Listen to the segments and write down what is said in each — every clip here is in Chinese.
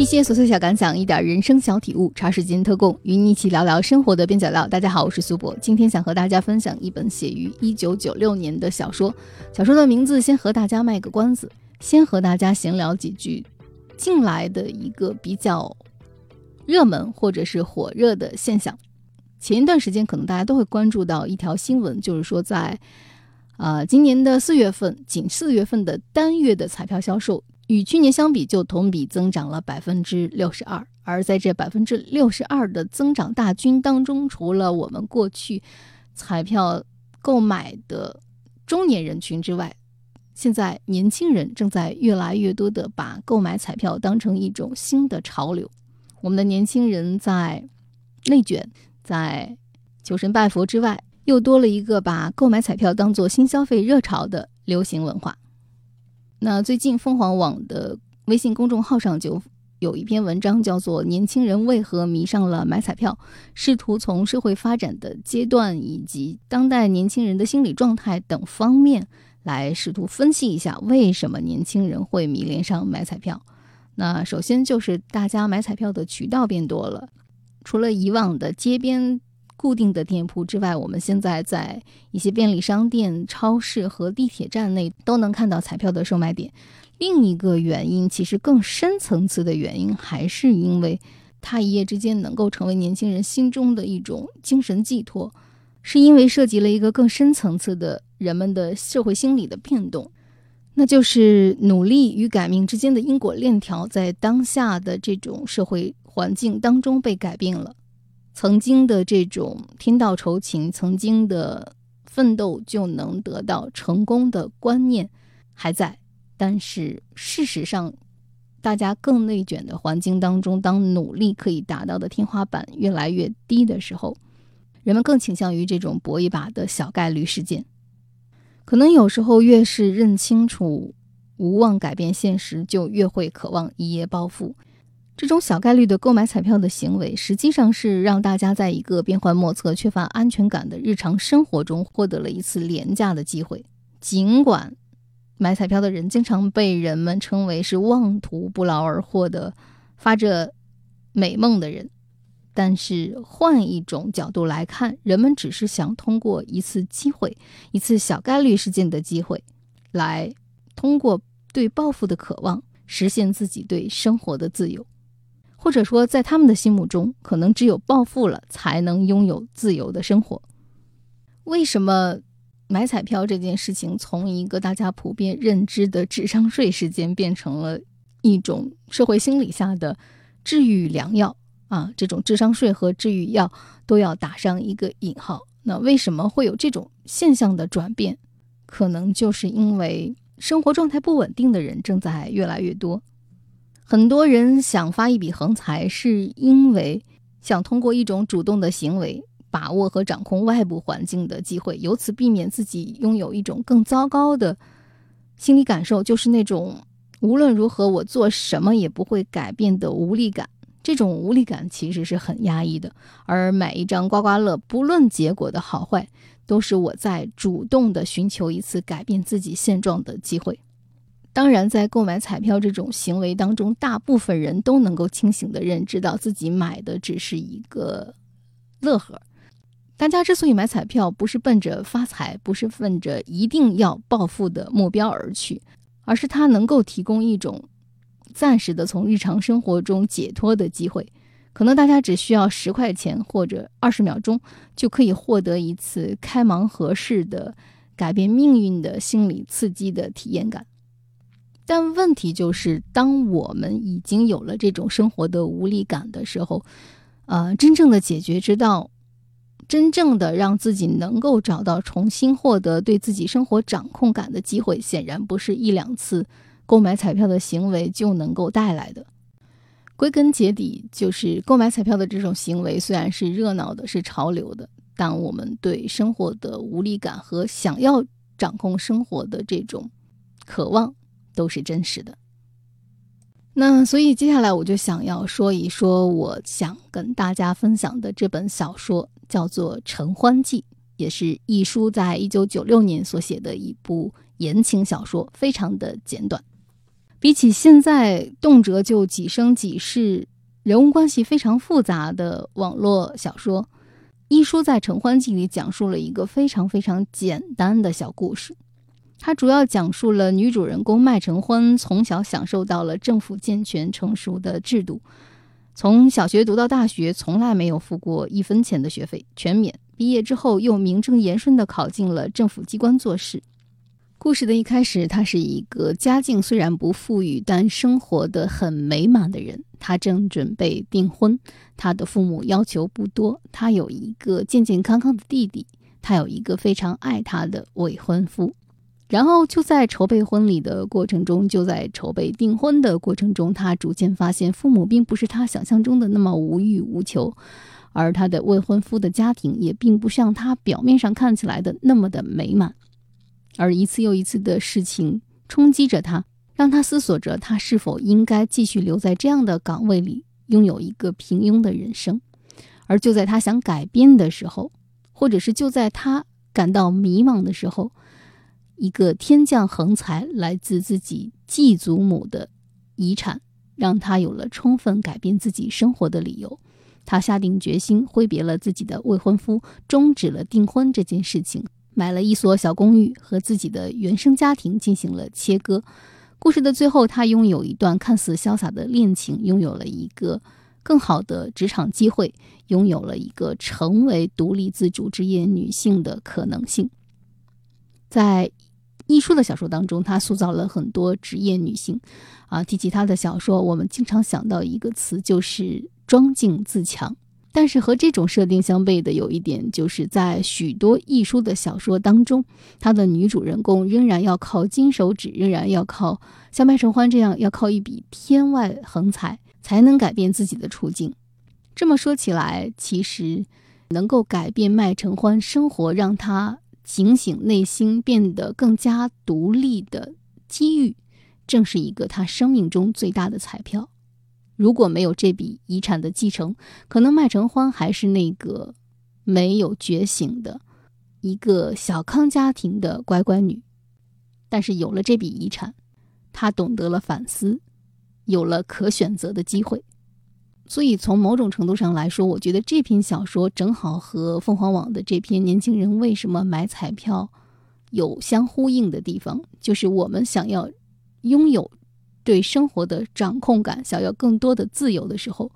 一些琐碎小感想，一点人生小体悟，茶水间特供，与你一起聊聊生活的边角料。大家好，我是苏博，今天想和大家分享一本写于一九九六年的小说。小说的名字先和大家卖个关子，先和大家闲聊几句。近来的一个比较热门或者是火热的现象，前一段时间可能大家都会关注到一条新闻，就是说在呃今年的四月份，仅四月份的单月的彩票销售。与去年相比，就同比增长了百分之六十二。而在这百分之六十二的增长大军当中，除了我们过去彩票购买的中年人群之外，现在年轻人正在越来越多的把购买彩票当成一种新的潮流。我们的年轻人在内卷，在求神拜佛之外，又多了一个把购买彩票当做新消费热潮的流行文化。那最近凤凰网的微信公众号上就有一篇文章，叫做《年轻人为何迷上了买彩票》，试图从社会发展的阶段以及当代年轻人的心理状态等方面来试图分析一下，为什么年轻人会迷恋上买彩票。那首先就是大家买彩票的渠道变多了，除了以往的街边。固定的店铺之外，我们现在在一些便利商店、超市和地铁站内都能看到彩票的售卖点。另一个原因，其实更深层次的原因，还是因为它一夜之间能够成为年轻人心中的一种精神寄托，是因为涉及了一个更深层次的人们的社会心理的变动，那就是努力与改命之间的因果链条，在当下的这种社会环境当中被改变了。曾经的这种天道酬勤，曾经的奋斗就能得到成功的观念还在，但是事实上，大家更内卷的环境当中，当努力可以达到的天花板越来越低的时候，人们更倾向于这种搏一把的小概率事件。可能有时候越是认清楚无望改变现实，就越会渴望一夜暴富。这种小概率的购买彩票的行为，实际上是让大家在一个变幻莫测、缺乏安全感的日常生活中获得了一次廉价的机会。尽管买彩票的人经常被人们称为是妄图不劳而获的、发着美梦的人，但是换一种角度来看，人们只是想通过一次机会、一次小概率事件的机会，来通过对暴富的渴望，实现自己对生活的自由。或者说，在他们的心目中，可能只有暴富了才能拥有自由的生活。为什么买彩票这件事情从一个大家普遍认知的智商税事件，变成了一种社会心理下的治愈良药啊？这种智商税和治愈药都要打上一个引号。那为什么会有这种现象的转变？可能就是因为生活状态不稳定的人正在越来越多。很多人想发一笔横财，是因为想通过一种主动的行为，把握和掌控外部环境的机会，由此避免自己拥有一种更糟糕的心理感受，就是那种无论如何我做什么也不会改变的无力感。这种无力感其实是很压抑的，而买一张刮刮乐，不论结果的好坏，都是我在主动的寻求一次改变自己现状的机会。当然，在购买彩票这种行为当中，大部分人都能够清醒地认知到自己买的只是一个乐呵。大家之所以买彩票，不是奔着发财，不是奔着一定要暴富的目标而去，而是它能够提供一种暂时的从日常生活中解脱的机会。可能大家只需要十块钱或者二十秒钟，就可以获得一次开盲盒式的改变命运的心理刺激的体验感。但问题就是，当我们已经有了这种生活的无力感的时候，呃，真正的解决之道，真正的让自己能够找到重新获得对自己生活掌控感的机会，显然不是一两次购买彩票的行为就能够带来的。归根结底，就是购买彩票的这种行为虽然是热闹的、是潮流的，但我们对生活的无力感和想要掌控生活的这种渴望。都是真实的。那所以接下来我就想要说一说，我想跟大家分享的这本小说叫做《陈欢记》，也是一书在一九九六年所写的一部言情小说，非常的简短。比起现在动辄就几生几世、人物关系非常复杂的网络小说，一书在《承欢记》里讲述了一个非常非常简单的小故事。它主要讲述了女主人公麦承欢从小享受到了政府健全成熟的制度，从小学读到大学，从来没有付过一分钱的学费，全免。毕业之后，又名正言顺地考进了政府机关做事。故事的一开始，他是一个家境虽然不富裕，但生活的很美满的人。他正准备订婚，他的父母要求不多，他有一个健健康康的弟弟，他有一个非常爱他的未婚夫。然后就在筹备婚礼的过程中，就在筹备订婚的过程中，他逐渐发现父母并不是他想象中的那么无欲无求，而他的未婚夫的家庭也并不像他表面上看起来的那么的美满。而一次又一次的事情冲击着他，让他思索着他是否应该继续留在这样的岗位里，拥有一个平庸的人生。而就在他想改变的时候，或者是就在他感到迷茫的时候，一个天降横财，来自自己继祖母的遗产，让他有了充分改变自己生活的理由。他下定决心挥别了自己的未婚夫，终止了订婚这件事情。买了一所小公寓，和自己的原生家庭进行了切割。故事的最后，她拥有一段看似潇洒的恋情，拥有了一个更好的职场机会，拥有了一个成为独立自主职业女性的可能性。在艺术的小说当中，她塑造了很多职业女性。啊，提起她的小说，我们经常想到一个词，就是装敬自强。但是和这种设定相悖的有一点，就是在许多艺术的小说当中，他的女主人公仍然要靠金手指，仍然要靠像麦承欢这样要靠一笔天外横财才能改变自己的处境。这么说起来，其实能够改变麦承欢生活，让他警醒内心，变得更加独立的机遇，正是一个他生命中最大的彩票。如果没有这笔遗产的继承，可能麦承欢还是那个没有觉醒的一个小康家庭的乖乖女。但是有了这笔遗产，她懂得了反思，有了可选择的机会。所以从某种程度上来说，我觉得这篇小说正好和凤凰网的这篇《年轻人为什么买彩票》有相呼应的地方，就是我们想要拥有。对生活的掌控感，想要更多的自由的时候，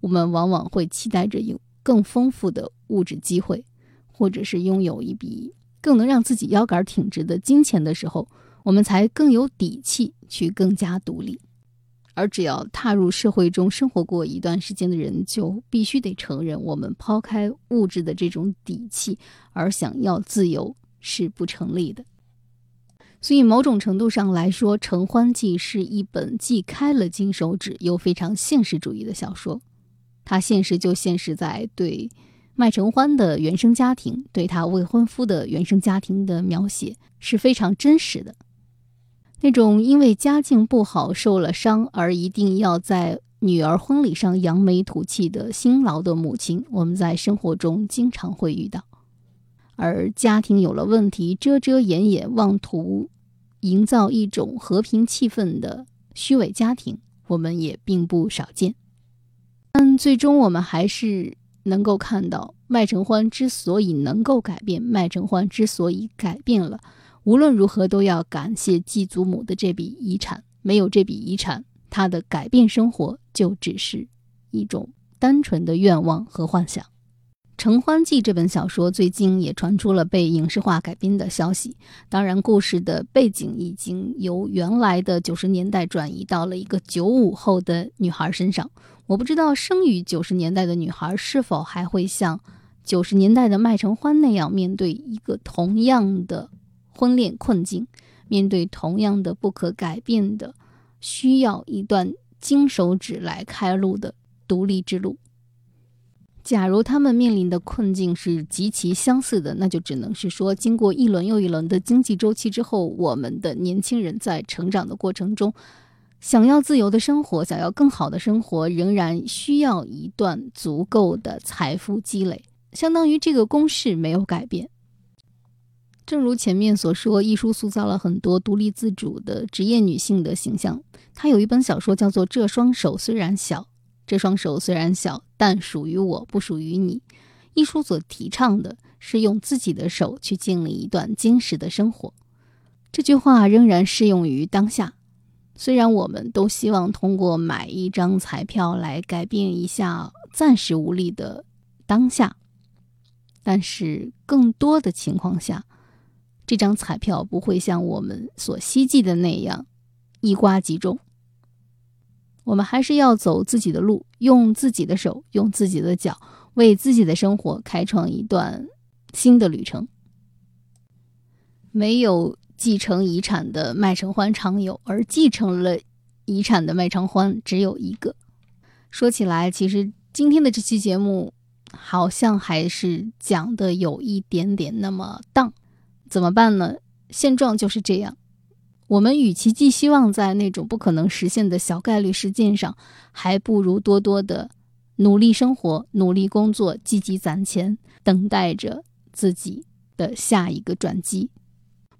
我们往往会期待着有更丰富的物质机会，或者是拥有一笔更能让自己腰杆挺直的金钱的时候，我们才更有底气去更加独立。而只要踏入社会中生活过一段时间的人，就必须得承认，我们抛开物质的这种底气，而想要自由是不成立的。所以，某种程度上来说，《承欢记》是一本既开了金手指又非常现实主义的小说。它现实就现实在对麦承欢的原生家庭、对他未婚夫的原生家庭的描写是非常真实的。那种因为家境不好受了伤而一定要在女儿婚礼上扬眉吐气的辛劳的母亲，我们在生活中经常会遇到。而家庭有了问题，遮遮掩掩，妄图营造一种和平气氛的虚伪家庭，我们也并不少见。但最终，我们还是能够看到，麦承欢之所以能够改变，麦承欢之所以改变了，无论如何都要感谢继祖母的这笔遗产。没有这笔遗产，他的改变生活就只是一种单纯的愿望和幻想。《承欢记》这本小说最近也传出了被影视化改编的消息。当然，故事的背景已经由原来的九十年代转移到了一个九五后的女孩身上。我不知道生于九十年代的女孩是否还会像九十年代的麦承欢那样面对一个同样的婚恋困境，面对同样的不可改变的、需要一段金手指来开路的独立之路。假如他们面临的困境是极其相似的，那就只能是说，经过一轮又一轮的经济周期之后，我们的年轻人在成长的过程中，想要自由的生活，想要更好的生活，仍然需要一段足够的财富积累。相当于这个公式没有改变，正如前面所说，一书塑造了很多独立自主的职业女性的形象。她有一本小说叫做《这双手虽然小，这双手虽然小，但属于我，不属于你》。一书所提倡的是用自己的手去经历一段坚实的生活。这句话仍然适用于当下。虽然我们都希望通过买一张彩票来改变一下暂时无力的当下，但是更多的情况下，这张彩票不会像我们所希冀的那样一刮即中。我们还是要走自己的路，用自己的手，用自己的脚，为自己的生活开创一段新的旅程。没有继承遗产的麦承欢常有，而继承了遗产的麦承欢只有一个。说起来，其实今天的这期节目好像还是讲的有一点点那么荡。怎么办呢？现状就是这样。我们与其寄希望在那种不可能实现的小概率事件上，还不如多多的努力生活、努力工作、积极攒钱，等待着自己的下一个转机。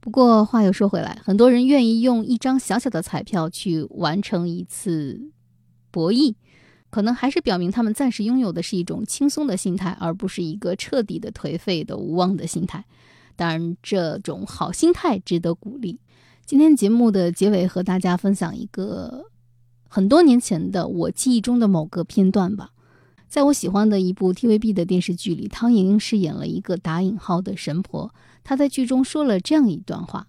不过话又说回来，很多人愿意用一张小小的彩票去完成一次博弈，可能还是表明他们暂时拥有的是一种轻松的心态，而不是一个彻底的颓废的无望的心态。当然，这种好心态值得鼓励。今天节目的结尾，和大家分享一个很多年前的我记忆中的某个片段吧。在我喜欢的一部 TVB 的电视剧里，汤盈盈饰演了一个打引号的神婆。她在剧中说了这样一段话，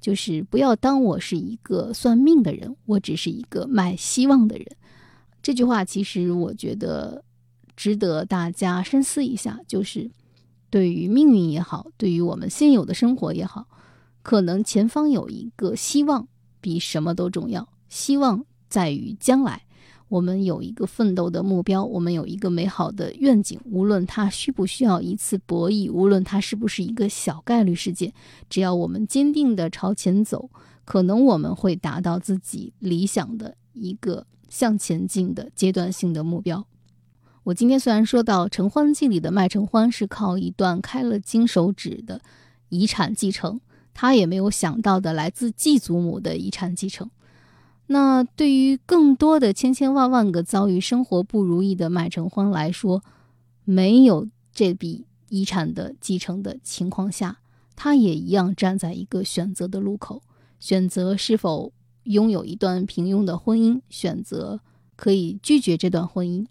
就是“不要当我是一个算命的人，我只是一个卖希望的人。”这句话其实我觉得值得大家深思一下，就是。对于命运也好，对于我们现有的生活也好，可能前方有一个希望，比什么都重要。希望在于将来，我们有一个奋斗的目标，我们有一个美好的愿景。无论它需不需要一次博弈，无论它是不是一个小概率事件，只要我们坚定地朝前走，可能我们会达到自己理想的一个向前进的阶段性的目标。我今天虽然说到《承欢记》里的麦承欢是靠一段开了金手指的遗产继承，他也没有想到的来自继祖母的遗产继承。那对于更多的千千万万个遭遇生活不如意的麦承欢来说，没有这笔遗产的继承的情况下，他也一样站在一个选择的路口，选择是否拥有一段平庸的婚姻，选择可以拒绝这段婚姻。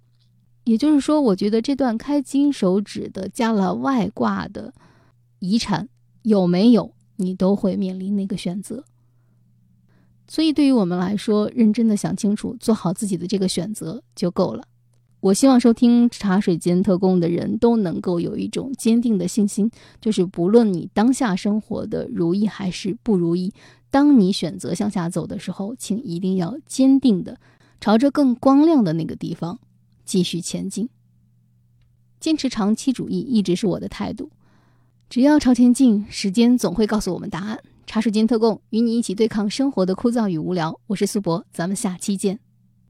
也就是说，我觉得这段开金手指的加了外挂的遗产有没有，你都会面临那个选择。所以，对于我们来说，认真的想清楚，做好自己的这个选择就够了。我希望收听茶水间特工的人都能够有一种坚定的信心，就是不论你当下生活的如意还是不如意，当你选择向下走的时候，请一定要坚定的朝着更光亮的那个地方。继续前进，坚持长期主义一直是我的态度。只要朝前进，时间总会告诉我们答案。茶水间特供，与你一起对抗生活的枯燥与无聊。我是苏博，咱们下期见。